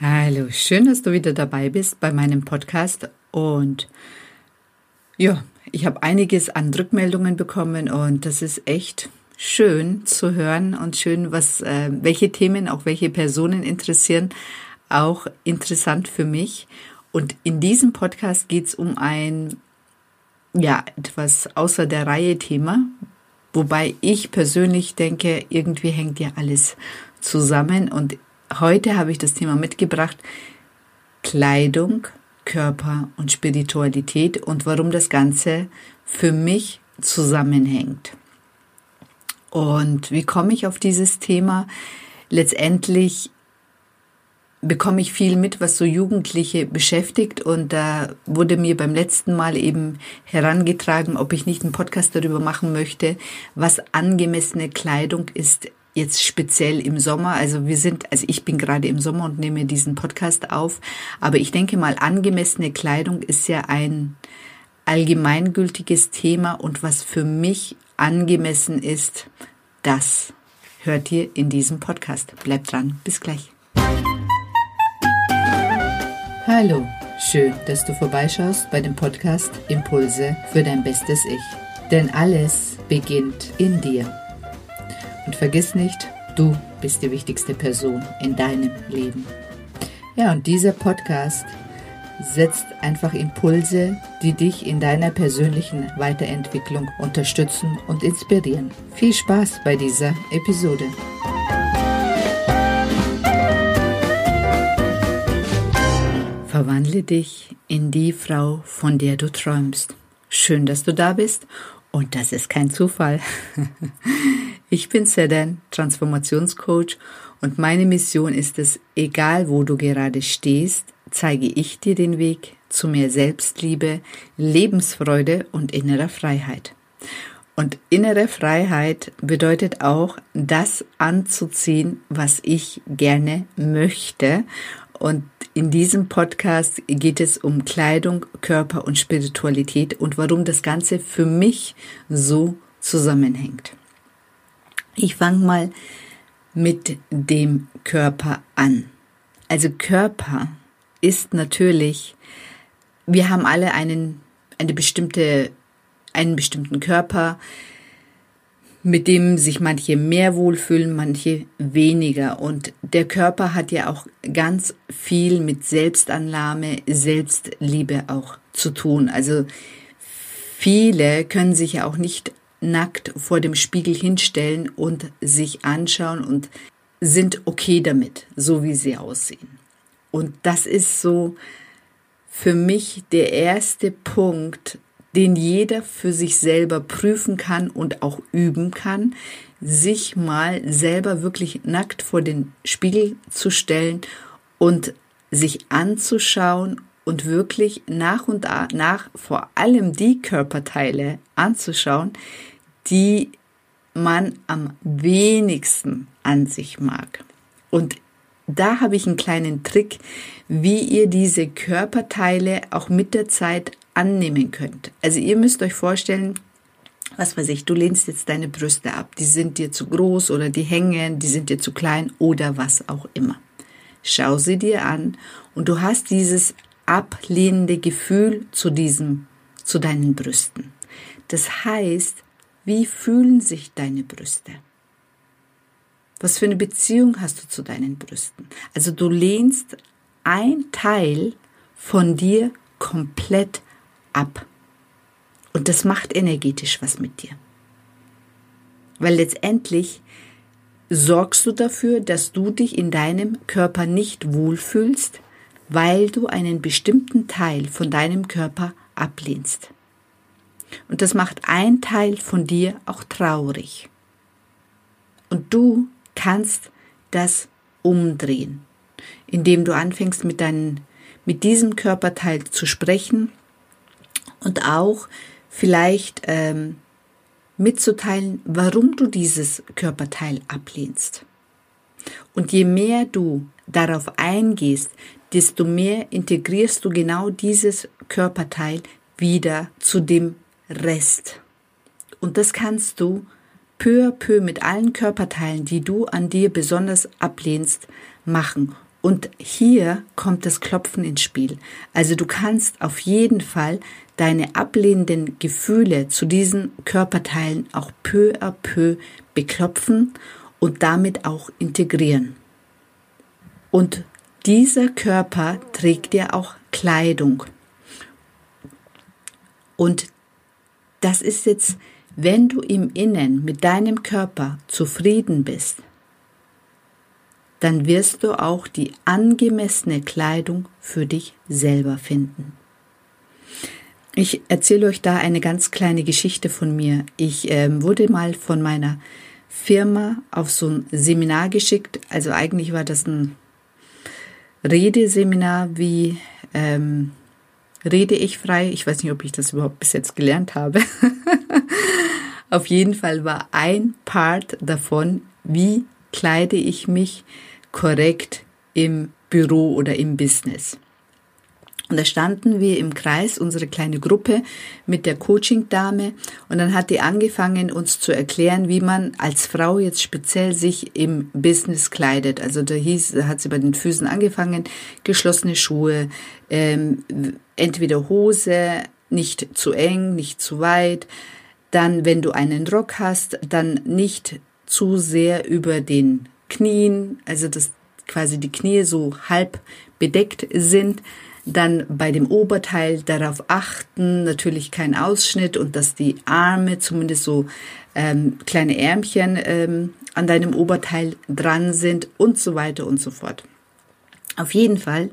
Hallo, schön, dass du wieder dabei bist bei meinem Podcast. Und ja, ich habe einiges an Rückmeldungen bekommen und das ist echt schön zu hören und schön, was äh, welche Themen auch welche Personen interessieren, auch interessant für mich. Und in diesem Podcast geht es um ein ja etwas außer der Reihe Thema, wobei ich persönlich denke, irgendwie hängt ja alles zusammen und Heute habe ich das Thema mitgebracht, Kleidung, Körper und Spiritualität und warum das Ganze für mich zusammenhängt. Und wie komme ich auf dieses Thema? Letztendlich bekomme ich viel mit, was so Jugendliche beschäftigt. Und da wurde mir beim letzten Mal eben herangetragen, ob ich nicht einen Podcast darüber machen möchte, was angemessene Kleidung ist jetzt speziell im Sommer. Also wir sind, also ich bin gerade im Sommer und nehme diesen Podcast auf. Aber ich denke mal, angemessene Kleidung ist ja ein allgemeingültiges Thema und was für mich angemessen ist, das hört ihr in diesem Podcast. Bleibt dran. Bis gleich. Hallo. Schön, dass du vorbeischaust bei dem Podcast Impulse für dein bestes Ich. Denn alles beginnt in dir. Und vergiss nicht, du bist die wichtigste Person in deinem Leben. Ja, und dieser Podcast setzt einfach Impulse, die dich in deiner persönlichen Weiterentwicklung unterstützen und inspirieren. Viel Spaß bei dieser Episode. Verwandle dich in die Frau, von der du träumst. Schön, dass du da bist und das ist kein Zufall. Ich bin Sedan, Transformationscoach und meine Mission ist es, egal wo du gerade stehst, zeige ich dir den Weg zu mehr Selbstliebe, Lebensfreude und innerer Freiheit. Und innere Freiheit bedeutet auch, das anzuziehen, was ich gerne möchte. Und in diesem Podcast geht es um Kleidung, Körper und Spiritualität und warum das Ganze für mich so zusammenhängt. Ich fange mal mit dem Körper an. Also Körper ist natürlich, wir haben alle einen, eine bestimmte, einen bestimmten Körper, mit dem sich manche mehr wohlfühlen, manche weniger. Und der Körper hat ja auch ganz viel mit Selbstannahme, Selbstliebe auch zu tun. Also viele können sich ja auch nicht nackt vor dem Spiegel hinstellen und sich anschauen und sind okay damit, so wie sie aussehen. Und das ist so für mich der erste Punkt, den jeder für sich selber prüfen kann und auch üben kann, sich mal selber wirklich nackt vor den Spiegel zu stellen und sich anzuschauen und wirklich nach und nach vor allem die Körperteile anzuschauen, die man am wenigsten an sich mag. Und da habe ich einen kleinen Trick, wie ihr diese Körperteile auch mit der Zeit annehmen könnt. Also ihr müsst euch vorstellen, was weiß ich, du lehnst jetzt deine Brüste ab, die sind dir zu groß oder die hängen, die sind dir zu klein oder was auch immer. Schau sie dir an und du hast dieses ablehnende Gefühl zu diesem, zu deinen Brüsten. Das heißt, wie fühlen sich deine Brüste? Was für eine Beziehung hast du zu deinen Brüsten? Also du lehnst ein Teil von dir komplett ab. Und das macht energetisch was mit dir. Weil letztendlich sorgst du dafür, dass du dich in deinem Körper nicht wohlfühlst, weil du einen bestimmten Teil von deinem Körper ablehnst. Und das macht ein Teil von dir auch traurig. Und du kannst das umdrehen, indem du anfängst mit deinen, mit diesem Körperteil zu sprechen und auch vielleicht ähm, mitzuteilen, warum du dieses Körperteil ablehnst. Und je mehr du darauf eingehst, desto mehr integrierst du genau dieses Körperteil wieder zu dem Rest. Und das kannst du peu à peu mit allen Körperteilen, die du an dir besonders ablehnst, machen. Und hier kommt das Klopfen ins Spiel. Also du kannst auf jeden Fall deine ablehnenden Gefühle zu diesen Körperteilen auch peu à peu beklopfen und damit auch integrieren. Und dieser Körper trägt dir auch Kleidung. Und das ist jetzt, wenn du im Innen mit deinem Körper zufrieden bist, dann wirst du auch die angemessene Kleidung für dich selber finden. Ich erzähle euch da eine ganz kleine Geschichte von mir. Ich äh, wurde mal von meiner Firma auf so ein Seminar geschickt. Also eigentlich war das ein Redeseminar, wie ähm, rede ich frei. Ich weiß nicht, ob ich das überhaupt bis jetzt gelernt habe. auf jeden Fall war ein Part davon, wie kleide ich mich korrekt im Büro oder im Business. Und da standen wir im Kreis, unsere kleine Gruppe mit der Coaching-Dame. Und dann hat die angefangen, uns zu erklären, wie man als Frau jetzt speziell sich im Business kleidet. Also da hieß, da hat sie bei den Füßen angefangen, geschlossene Schuhe, ähm, entweder Hose, nicht zu eng, nicht zu weit. Dann, wenn du einen Rock hast, dann nicht zu sehr über den Knien, also dass quasi die Knie so halb bedeckt sind. Dann bei dem Oberteil darauf achten, natürlich kein Ausschnitt und dass die Arme zumindest so ähm, kleine Ärmchen ähm, an deinem Oberteil dran sind und so weiter und so fort. Auf jeden Fall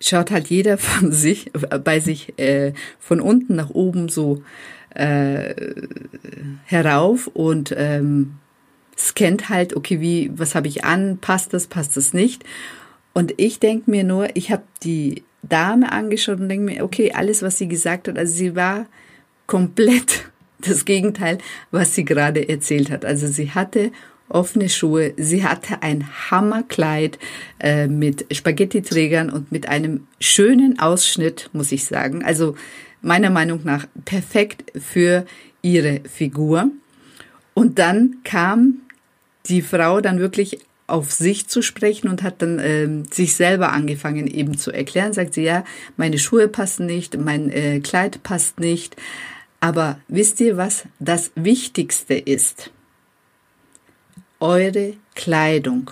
schaut halt jeder von sich, bei sich äh, von unten nach oben so äh, herauf und ähm, scannt halt, okay, wie, was habe ich an, passt das, passt das nicht. Und ich denke mir nur, ich habe die Dame angeschaut und denke mir, okay, alles, was sie gesagt hat, also sie war komplett das Gegenteil, was sie gerade erzählt hat. Also sie hatte offene Schuhe, sie hatte ein Hammerkleid äh, mit Spaghetti-Trägern und mit einem schönen Ausschnitt, muss ich sagen. Also meiner Meinung nach perfekt für ihre Figur. Und dann kam die Frau dann wirklich auf sich zu sprechen und hat dann äh, sich selber angefangen eben zu erklären. Sagt sie, ja, meine Schuhe passen nicht, mein äh, Kleid passt nicht. Aber wisst ihr, was das Wichtigste ist? Eure Kleidung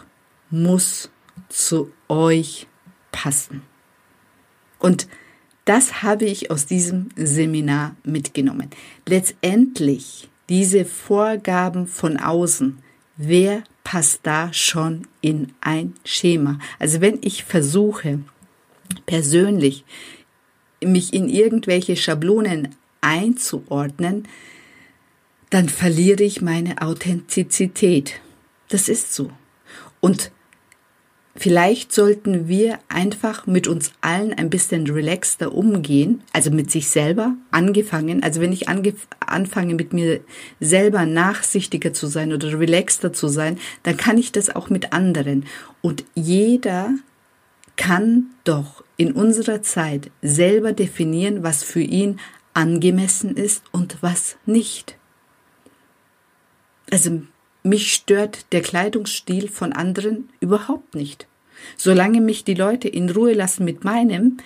muss zu euch passen. Und das habe ich aus diesem Seminar mitgenommen. Letztendlich diese Vorgaben von außen, wer passt da schon in ein Schema? Also wenn ich versuche, persönlich mich in irgendwelche Schablonen einzuordnen, dann verliere ich meine Authentizität. Das ist so. Und Vielleicht sollten wir einfach mit uns allen ein bisschen relaxter umgehen, also mit sich selber angefangen. Also wenn ich anfange mit mir selber nachsichtiger zu sein oder relaxter zu sein, dann kann ich das auch mit anderen. Und jeder kann doch in unserer Zeit selber definieren, was für ihn angemessen ist und was nicht. Also mich stört der Kleidungsstil von anderen überhaupt nicht. Solange mich die Leute in Ruhe lassen mit meinem,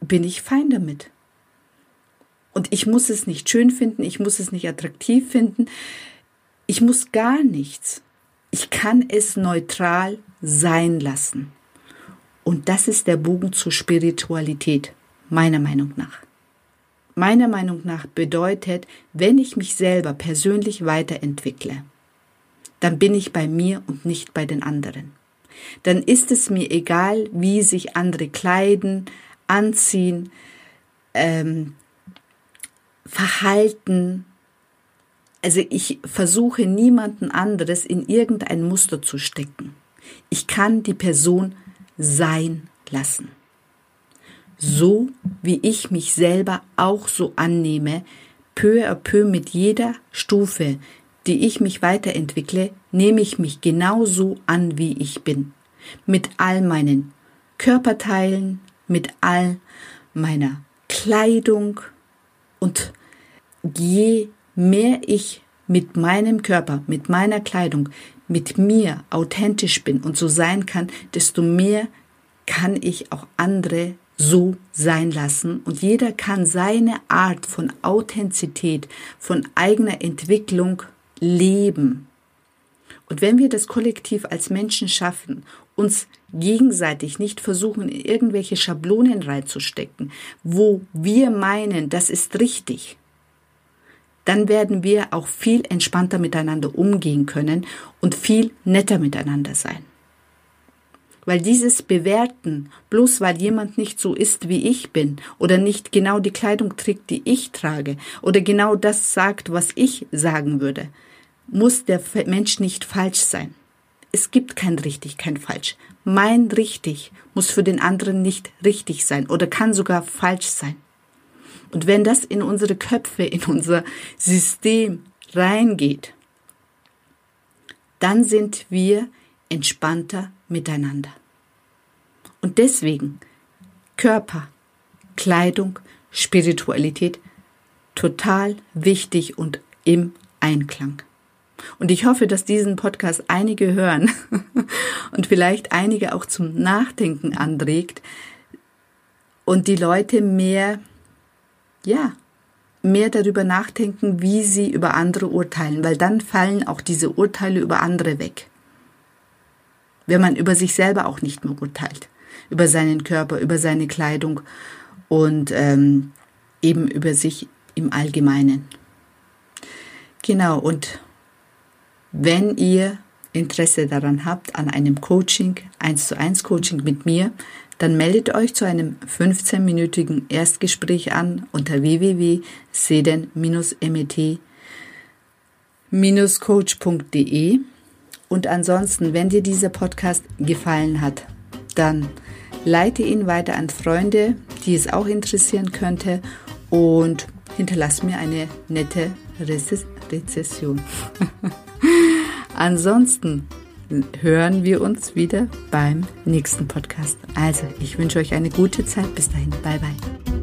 bin ich fein damit. Und ich muss es nicht schön finden, ich muss es nicht attraktiv finden, ich muss gar nichts. Ich kann es neutral sein lassen. Und das ist der Bogen zur Spiritualität, meiner Meinung nach. Meiner Meinung nach bedeutet, wenn ich mich selber persönlich weiterentwickle, dann bin ich bei mir und nicht bei den anderen. Dann ist es mir egal, wie sich andere kleiden, anziehen, ähm, verhalten. Also ich versuche niemanden anderes in irgendein Muster zu stecken. Ich kann die Person sein lassen. So wie ich mich selber auch so annehme, peu à peu mit jeder Stufe, die ich mich weiterentwickle, nehme ich mich genauso an, wie ich bin. Mit all meinen Körperteilen, mit all meiner Kleidung und je mehr ich mit meinem Körper, mit meiner Kleidung, mit mir authentisch bin und so sein kann, desto mehr kann ich auch andere so sein lassen und jeder kann seine Art von Authentizität, von eigener Entwicklung leben. Und wenn wir das kollektiv als Menschen schaffen, uns gegenseitig nicht versuchen, in irgendwelche Schablonen reinzustecken, wo wir meinen, das ist richtig, dann werden wir auch viel entspannter miteinander umgehen können und viel netter miteinander sein. Weil dieses Bewerten, bloß weil jemand nicht so ist, wie ich bin, oder nicht genau die Kleidung trägt, die ich trage, oder genau das sagt, was ich sagen würde, muss der Mensch nicht falsch sein. Es gibt kein richtig, kein falsch. Mein richtig muss für den anderen nicht richtig sein oder kann sogar falsch sein. Und wenn das in unsere Köpfe, in unser System reingeht, dann sind wir entspannter miteinander. Und deswegen Körper, Kleidung, Spiritualität total wichtig und im Einklang. Und ich hoffe, dass diesen Podcast einige hören und vielleicht einige auch zum Nachdenken anregt und die Leute mehr, ja, mehr darüber nachdenken, wie sie über andere urteilen, weil dann fallen auch diese Urteile über andere weg. Wenn man über sich selber auch nicht mehr urteilt, über seinen Körper, über seine Kleidung und ähm, eben über sich im Allgemeinen. Genau, und wenn ihr Interesse daran habt, an einem Coaching, 1 zu 1 Coaching mit mir, dann meldet euch zu einem 15-minütigen Erstgespräch an unter www.seden-met-coach.de. Und ansonsten, wenn dir dieser Podcast gefallen hat, dann leite ihn weiter an Freunde, die es auch interessieren könnte und hinterlass mir eine nette Rezession. Ansonsten hören wir uns wieder beim nächsten Podcast. Also, ich wünsche euch eine gute Zeit. Bis dahin. Bye, bye.